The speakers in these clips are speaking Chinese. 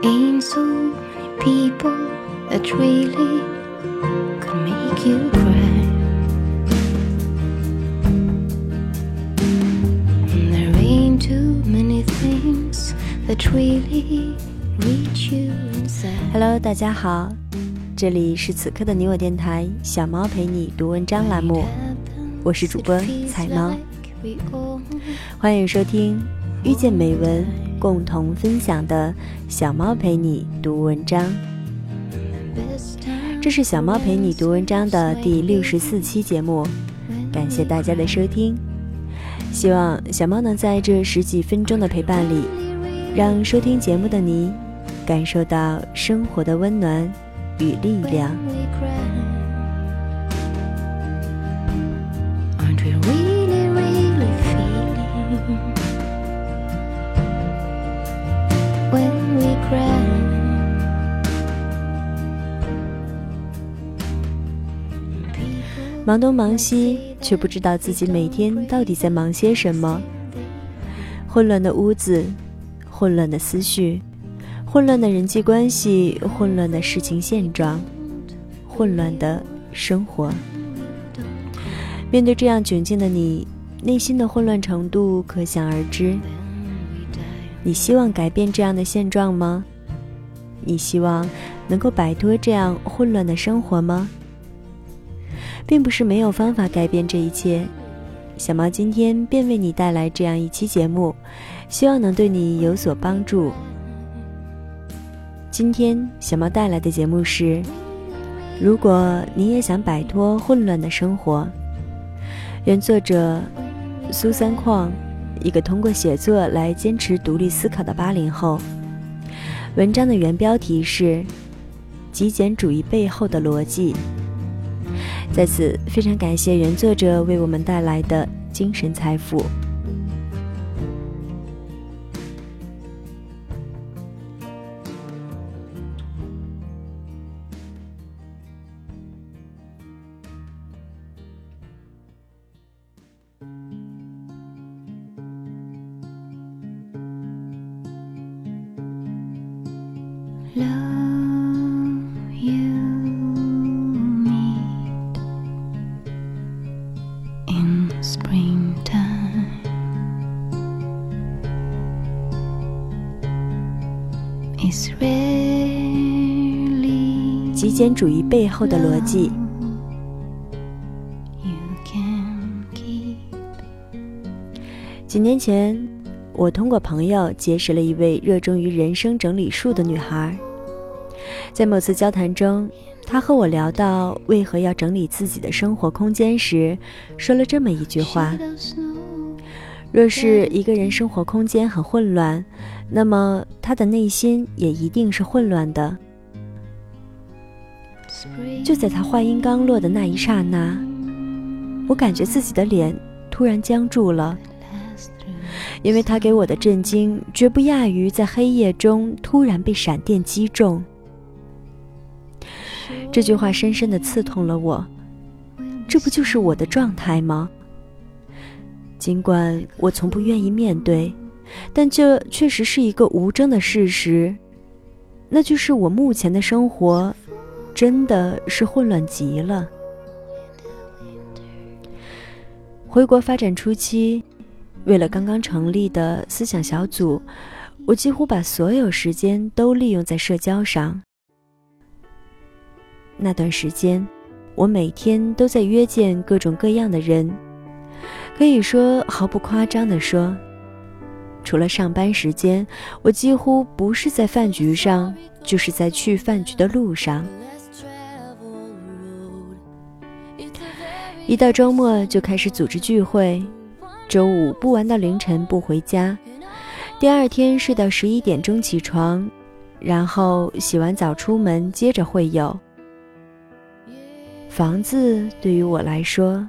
Ain't so many people that really could make you cry. And there ain't too many things that really reach you inside. Hello，大家好，这里是此刻的你我电台小猫陪你读文章栏目，我是主播彩猫，欢迎收听遇见美文共同分享的小猫陪你读文章。这是小猫陪你读文章的第六十四期节目，感谢大家的收听。希望小猫能在这十几分钟的陪伴里，让收听节目的你感受到生活的温暖与力量。忙东忙西，却不知道自己每天到底在忙些什么。混乱的屋子，混乱的思绪，混乱的人际关系，混乱的事情现状，混乱的生活。面对这样窘境的你，内心的混乱程度可想而知。你希望改变这样的现状吗？你希望能够摆脱这样混乱的生活吗？并不是没有方法改变这一切。小猫今天便为你带来这样一期节目，希望能对你有所帮助。今天小猫带来的节目是：如果你也想摆脱混乱的生活，原作者苏三矿，一个通过写作来坚持独立思考的八零后。文章的原标题是《极简主义背后的逻辑》。在此，非常感谢原作者为我们带来的精神财富。极简主义背后的逻辑。几年前，我通过朋友结识了一位热衷于人生整理术的女孩。在某次交谈中，她和我聊到为何要整理自己的生活空间时，说了这么一句话：若是一个人生活空间很混乱，那么他的内心也一定是混乱的。就在他话音刚落的那一刹那，我感觉自己的脸突然僵住了。因为他给我的震惊绝不亚于在黑夜中突然被闪电击中。这句话深深的刺痛了我，这不就是我的状态吗？尽管我从不愿意面对，但这确实是一个无争的事实，那就是我目前的生活真的是混乱极了。回国发展初期，为了刚刚成立的思想小组，我几乎把所有时间都利用在社交上。那段时间，我每天都在约见各种各样的人，可以说毫不夸张地说，除了上班时间，我几乎不是在饭局上，就是在去饭局的路上。一到周末就开始组织聚会，周五不玩到凌晨不回家，第二天睡到十一点钟起床，然后洗完澡出门接着会友。房子对于我来说，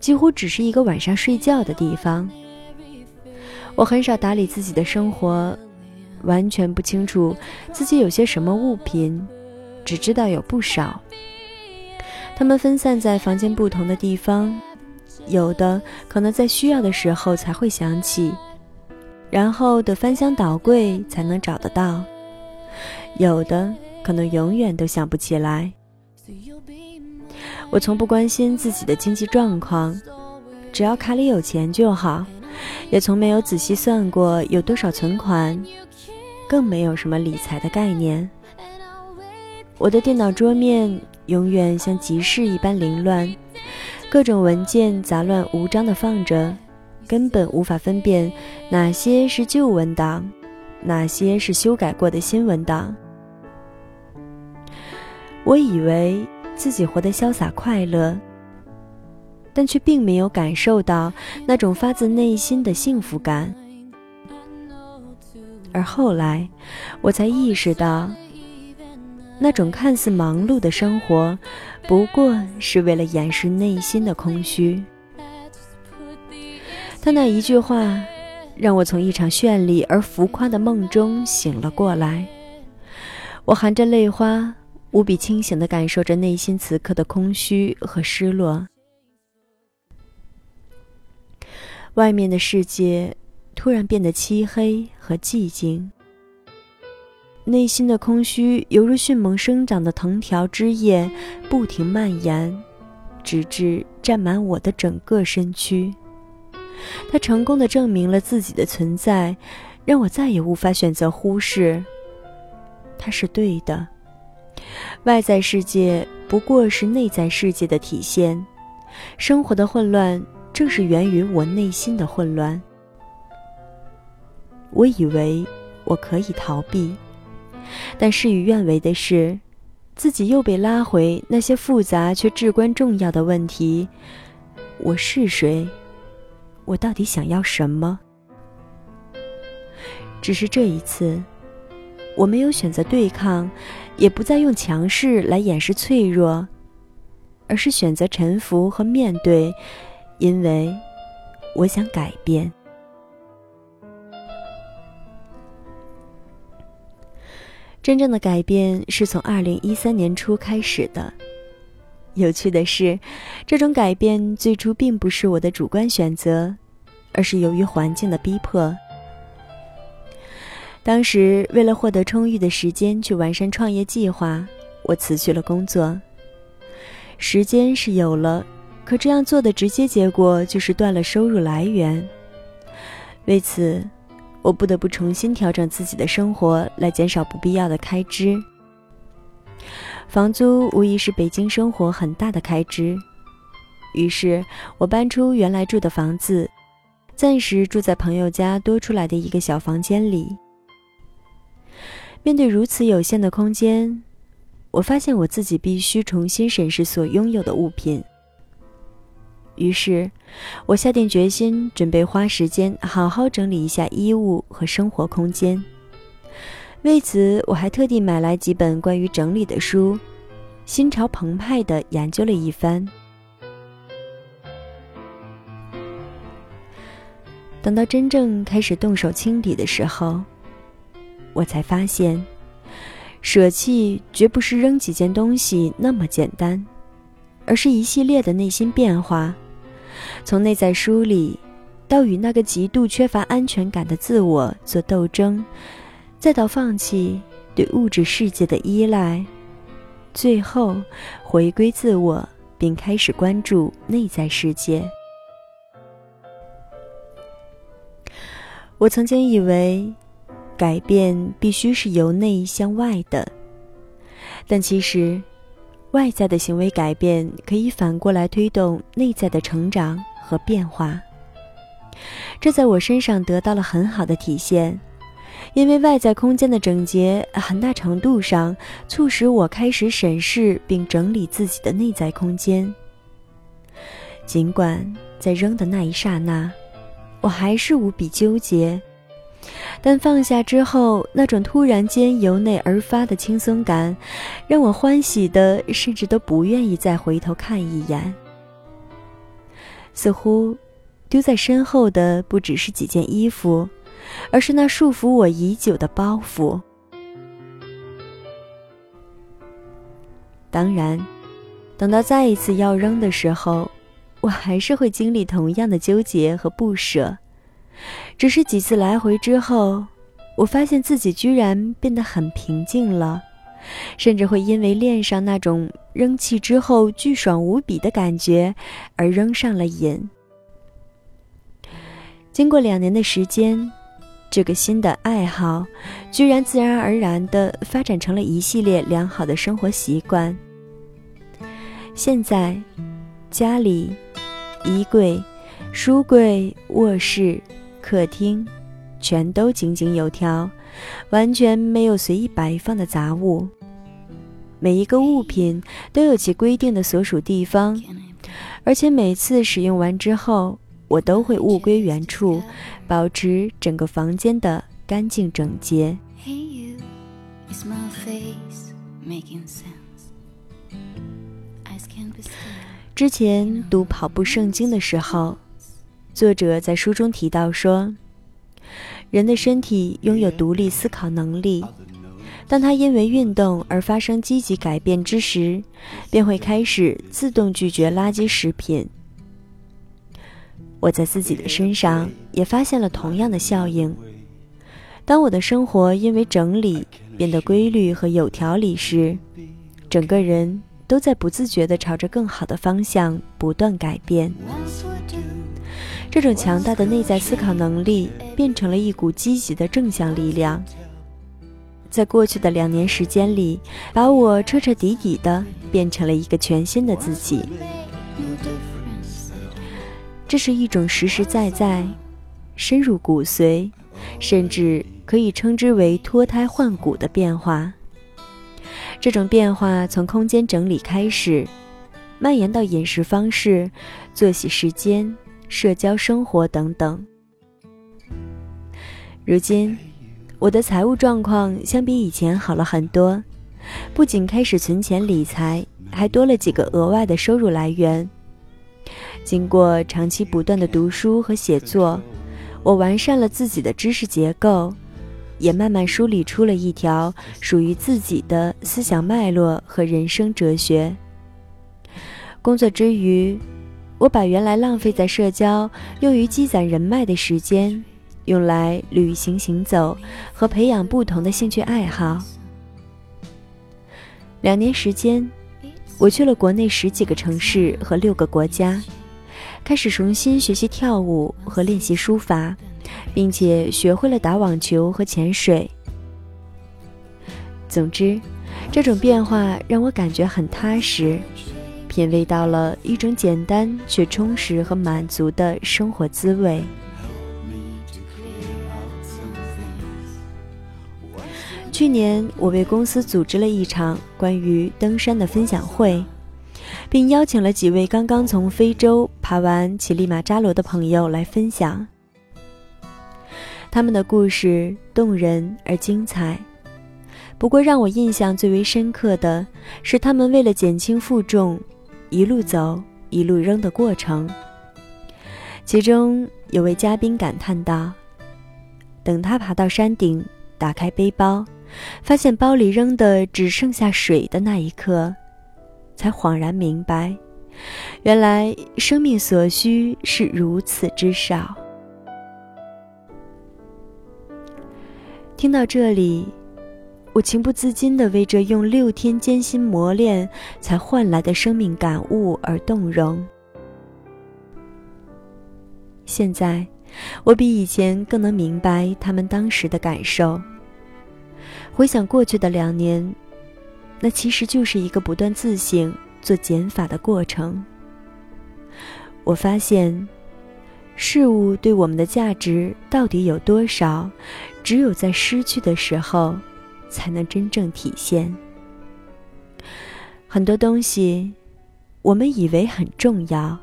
几乎只是一个晚上睡觉的地方。我很少打理自己的生活，完全不清楚自己有些什么物品，只知道有不少。他们分散在房间不同的地方，有的可能在需要的时候才会想起，然后得翻箱倒柜才能找得到，有的可能永远都想不起来。我从不关心自己的经济状况，只要卡里有钱就好，也从没有仔细算过有多少存款，更没有什么理财的概念。我的电脑桌面永远像集市一般凌乱，各种文件杂乱无章地放着，根本无法分辨哪些是旧文档，哪些是修改过的新文档。我以为。自己活得潇洒快乐，但却并没有感受到那种发自内心的幸福感。而后来，我才意识到，那种看似忙碌的生活，不过是为了掩饰内心的空虚。他那一句话，让我从一场绚丽而浮夸的梦中醒了过来。我含着泪花。无比清醒地感受着内心此刻的空虚和失落。外面的世界突然变得漆黑和寂静，内心的空虚犹如迅猛生长的藤条枝叶，不停蔓延，直至占满我的整个身躯。它成功的证明了自己的存在，让我再也无法选择忽视。它是对的。外在世界不过是内在世界的体现，生活的混乱正是源于我内心的混乱。我以为我可以逃避，但事与愿违的是，自己又被拉回那些复杂却至关重要的问题：我是谁？我到底想要什么？只是这一次。我没有选择对抗，也不再用强势来掩饰脆弱，而是选择臣服和面对，因为我想改变。真正的改变是从二零一三年初开始的。有趣的是，这种改变最初并不是我的主观选择，而是由于环境的逼迫。当时为了获得充裕的时间去完善创业计划，我辞去了工作。时间是有了，可这样做的直接结果就是断了收入来源。为此，我不得不重新调整自己的生活，来减少不必要的开支。房租无疑是北京生活很大的开支，于是我搬出原来住的房子，暂时住在朋友家多出来的一个小房间里。面对如此有限的空间，我发现我自己必须重新审视所拥有的物品。于是，我下定决心，准备花时间好好整理一下衣物和生活空间。为此，我还特地买来几本关于整理的书，心潮澎湃地研究了一番。等到真正开始动手清理的时候，我才发现，舍弃绝不是扔几件东西那么简单，而是一系列的内心变化，从内在梳理，到与那个极度缺乏安全感的自我做斗争，再到放弃对物质世界的依赖，最后回归自我，并开始关注内在世界。我曾经以为。改变必须是由内向外的，但其实，外在的行为改变可以反过来推动内在的成长和变化。这在我身上得到了很好的体现，因为外在空间的整洁很大程度上促使我开始审视并整理自己的内在空间。尽管在扔的那一刹那，我还是无比纠结。但放下之后，那种突然间由内而发的轻松感，让我欢喜的甚至都不愿意再回头看一眼。似乎，丢在身后的不只是几件衣服，而是那束缚我已久的包袱。当然，等到再一次要扔的时候，我还是会经历同样的纠结和不舍。只是几次来回之后，我发现自己居然变得很平静了，甚至会因为恋上那种扔弃之后巨爽无比的感觉而扔上了瘾。经过两年的时间，这个新的爱好居然自然而然地发展成了一系列良好的生活习惯。现在，家里、衣柜、书柜、卧室、客厅。全都井井有条，完全没有随意摆放的杂物。每一个物品都有其规定的所属地方，而且每次使用完之后，我都会物归原处，保持整个房间的干净整洁。之前读跑步圣经的时候，作者在书中提到说。人的身体拥有独立思考能力，当他因为运动而发生积极改变之时，便会开始自动拒绝垃圾食品。我在自己的身上也发现了同样的效应。当我的生活因为整理变得规律和有条理时，整个人都在不自觉地朝着更好的方向不断改变。这种强大的内在思考能力变成了一股积极的正向力量，在过去的两年时间里，把我彻彻底底的变成了一个全新的自己。这是一种实实在在、深入骨髓，甚至可以称之为脱胎换骨的变化。这种变化从空间整理开始，蔓延到饮食方式、作息时间。社交生活等等。如今，我的财务状况相比以前好了很多，不仅开始存钱理财，还多了几个额外的收入来源。经过长期不断的读书和写作，我完善了自己的知识结构，也慢慢梳理出了一条属于自己的思想脉络和人生哲学。工作之余。我把原来浪费在社交、用于积攒人脉的时间，用来旅行、行走和培养不同的兴趣爱好。两年时间，我去了国内十几个城市和六个国家，开始重新学习跳舞和练习书法，并且学会了打网球和潜水。总之，这种变化让我感觉很踏实。品味到了一种简单却充实和满足的生活滋味。去年，我为公司组织了一场关于登山的分享会，并邀请了几位刚刚从非洲爬完乞力马扎罗的朋友来分享。他们的故事动人而精彩。不过，让我印象最为深刻的是，他们为了减轻负重。一路走，一路扔的过程。其中有位嘉宾感叹道：“等他爬到山顶，打开背包，发现包里扔的只剩下水的那一刻，才恍然明白，原来生命所需是如此之少。”听到这里。我情不自禁地为这用六天艰辛磨练才换来的生命感悟而动容。现在，我比以前更能明白他们当时的感受。回想过去的两年，那其实就是一个不断自省、做减法的过程。我发现，事物对我们的价值到底有多少，只有在失去的时候。才能真正体现。很多东西，我们以为很重要，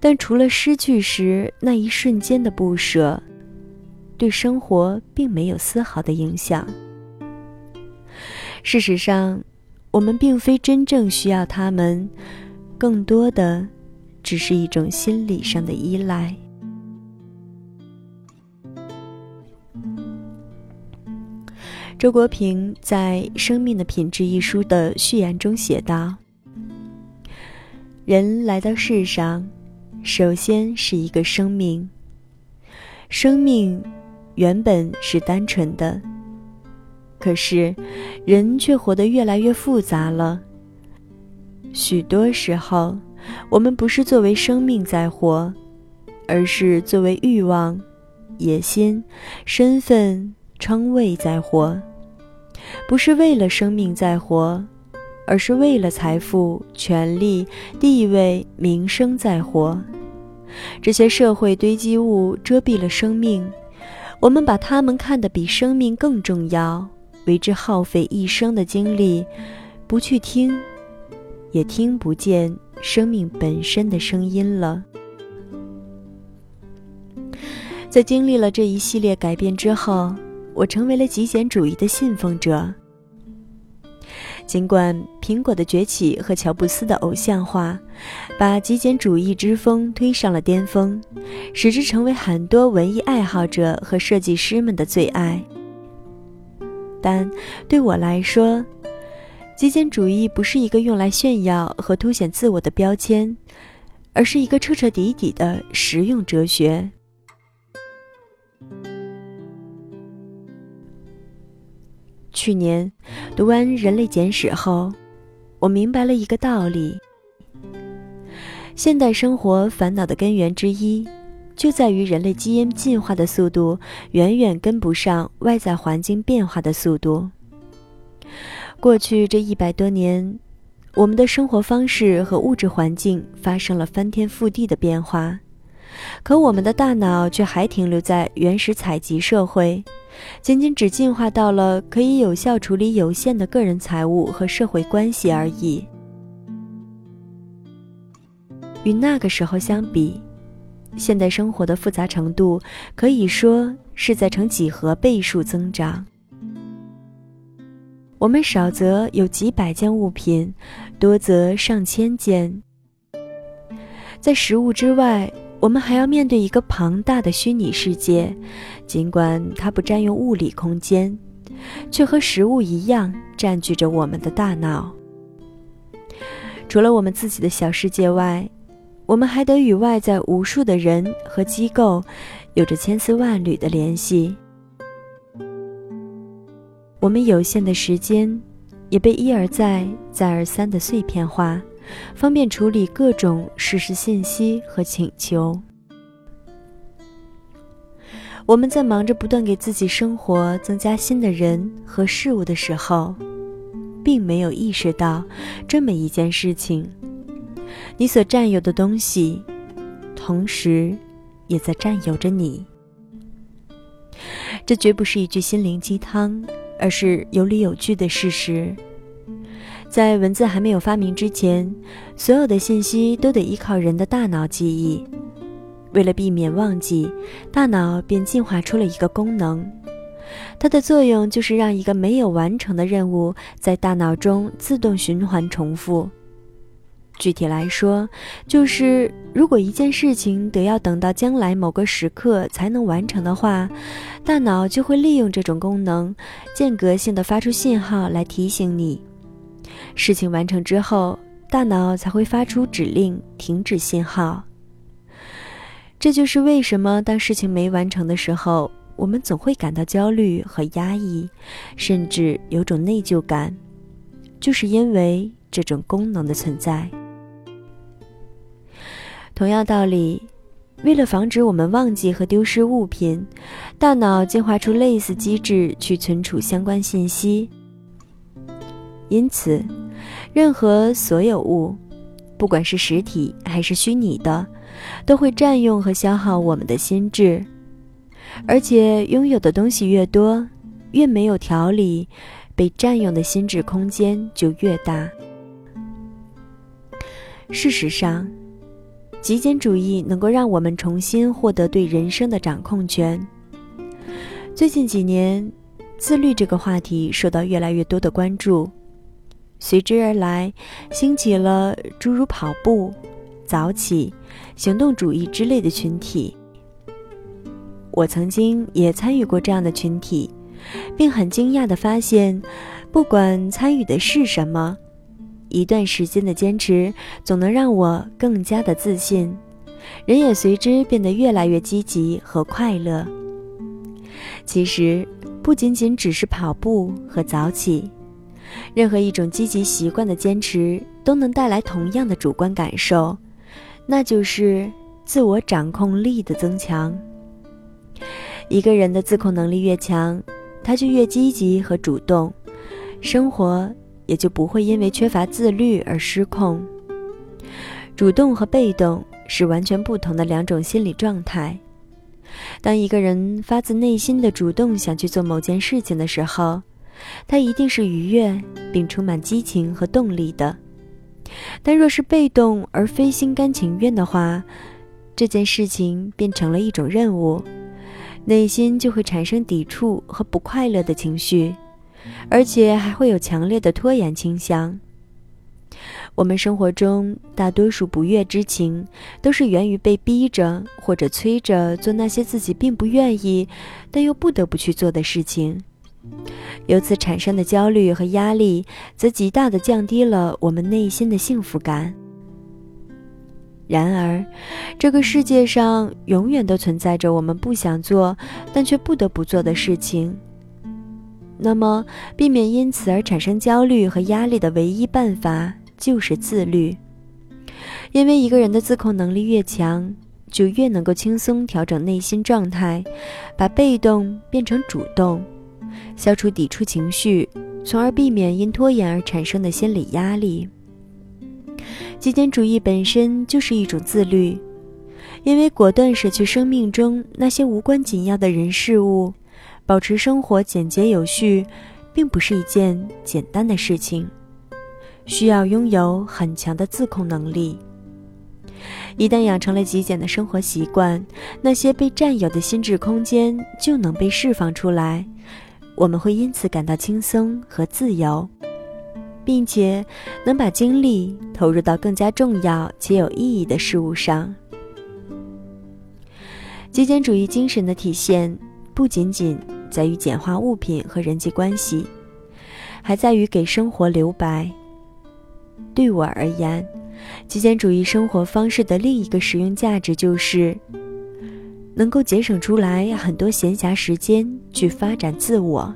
但除了失去时那一瞬间的不舍，对生活并没有丝毫的影响。事实上，我们并非真正需要它们，更多的只是一种心理上的依赖。周国平在《生命的品质》一书的序言中写道：“人来到世上，首先是一个生命。生命原本是单纯的，可是人却活得越来越复杂了。许多时候，我们不是作为生命在活，而是作为欲望、野心、身份、称谓在活。不是为了生命在活，而是为了财富、权力、地位、名声在活。这些社会堆积物遮蔽了生命，我们把它们看得比生命更重要，为之耗费一生的精力，不去听，也听不见生命本身的声音了。在经历了这一系列改变之后。我成为了极简主义的信奉者。尽管苹果的崛起和乔布斯的偶像化，把极简主义之风推上了巅峰，使之成为很多文艺爱好者和设计师们的最爱，但对我来说，极简主义不是一个用来炫耀和凸显自我的标签，而是一个彻彻底底的实用哲学。去年读完《人类简史》后，我明白了一个道理：现代生活烦恼的根源之一，就在于人类基因进化的速度远远跟不上外在环境变化的速度。过去这一百多年，我们的生活方式和物质环境发生了翻天覆地的变化，可我们的大脑却还停留在原始采集社会。仅仅只进化到了可以有效处理有限的个人财务和社会关系而已。与那个时候相比，现代生活的复杂程度可以说是在呈几何倍数增长。我们少则有几百件物品，多则上千件。在食物之外。我们还要面对一个庞大的虚拟世界，尽管它不占用物理空间，却和食物一样占据着我们的大脑。除了我们自己的小世界外，我们还得与外在无数的人和机构有着千丝万缕的联系。我们有限的时间也被一而再、再而三的碎片化。方便处理各种实时信息和请求。我们在忙着不断给自己生活增加新的人和事物的时候，并没有意识到这么一件事情：你所占有的东西，同时也在占有着你。这绝不是一句心灵鸡汤，而是有理有据的事实。在文字还没有发明之前，所有的信息都得依靠人的大脑记忆。为了避免忘记，大脑便进化出了一个功能，它的作用就是让一个没有完成的任务在大脑中自动循环重复。具体来说，就是如果一件事情得要等到将来某个时刻才能完成的话，大脑就会利用这种功能，间隔性的发出信号来提醒你。事情完成之后，大脑才会发出指令停止信号。这就是为什么当事情没完成的时候，我们总会感到焦虑和压抑，甚至有种内疚感，就是因为这种功能的存在。同样道理，为了防止我们忘记和丢失物品，大脑进化出类似机制去存储相关信息。因此，任何所有物，不管是实体还是虚拟的，都会占用和消耗我们的心智。而且，拥有的东西越多，越没有条理，被占用的心智空间就越大。事实上，极简主义能够让我们重新获得对人生的掌控权。最近几年，自律这个话题受到越来越多的关注。随之而来，兴起了诸如跑步、早起、行动主义之类的群体。我曾经也参与过这样的群体，并很惊讶地发现，不管参与的是什么，一段时间的坚持总能让我更加的自信，人也随之变得越来越积极和快乐。其实不仅仅只是跑步和早起，任何一种积极习惯的坚持都能带来同样的主观感受，那就是自我掌控力的增强。一个人的自控能力越强，他就越积极和主动，生活也就不会因为缺乏自律而失控。主动和被动是完全不同的两种心理状态。当一个人发自内心的主动想去做某件事情的时候，他一定是愉悦并充满激情和动力的。但若是被动而非心甘情愿的话，这件事情变成了一种任务，内心就会产生抵触和不快乐的情绪，而且还会有强烈的拖延倾向。我们生活中大多数不悦之情，都是源于被逼着或者催着做那些自己并不愿意，但又不得不去做的事情。由此产生的焦虑和压力，则极大的降低了我们内心的幸福感。然而，这个世界上永远都存在着我们不想做，但却不得不做的事情。那么，避免因此而产生焦虑和压力的唯一办法。就是自律，因为一个人的自控能力越强，就越能够轻松调整内心状态，把被动变成主动，消除抵触情绪，从而避免因拖延而产生的心理压力。极简主义本身就是一种自律，因为果断舍去生命中那些无关紧要的人事物，保持生活简洁有序，并不是一件简单的事情。需要拥有很强的自控能力。一旦养成了极简的生活习惯，那些被占有的心智空间就能被释放出来，我们会因此感到轻松和自由，并且能把精力投入到更加重要且有意义的事物上。极简主义精神的体现不仅仅在于简化物品和人际关系，还在于给生活留白。对我而言，极简主义生活方式的另一个实用价值就是，能够节省出来很多闲暇时间去发展自我。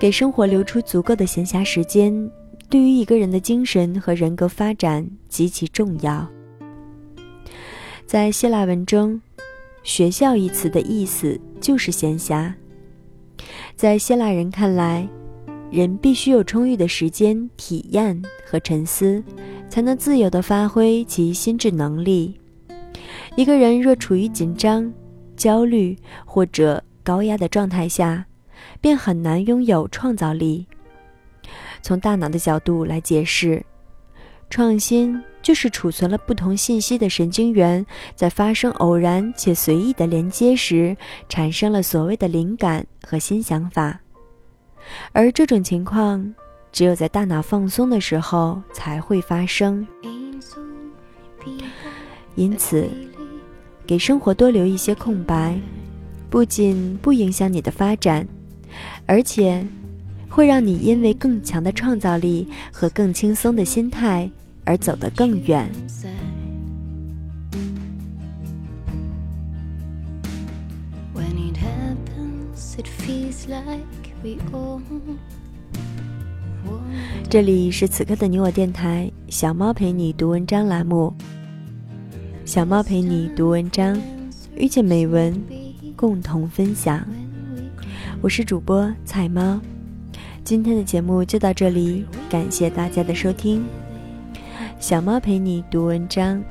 给生活留出足够的闲暇时间，对于一个人的精神和人格发展极其重要。在希腊文中，“学校”一词的意思就是闲暇。在希腊人看来，人必须有充裕的时间体验和沉思，才能自由地发挥其心智能力。一个人若处于紧张、焦虑或者高压的状态下，便很难拥有创造力。从大脑的角度来解释，创新就是储存了不同信息的神经元在发生偶然且随意的连接时，产生了所谓的灵感和新想法。而这种情况，只有在大脑放松的时候才会发生。因此，给生活多留一些空白，不仅不影响你的发展，而且会让你因为更强的创造力和更轻松的心态而走得更远。这里是此刻的你我电台，小猫陪你读文章栏目。小猫陪你读文章，遇见美文，共同分享。我是主播彩猫，今天的节目就到这里，感谢大家的收听。小猫陪你读文章，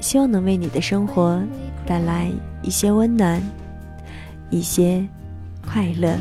希望能为你的生活带来一些温暖，一些快乐。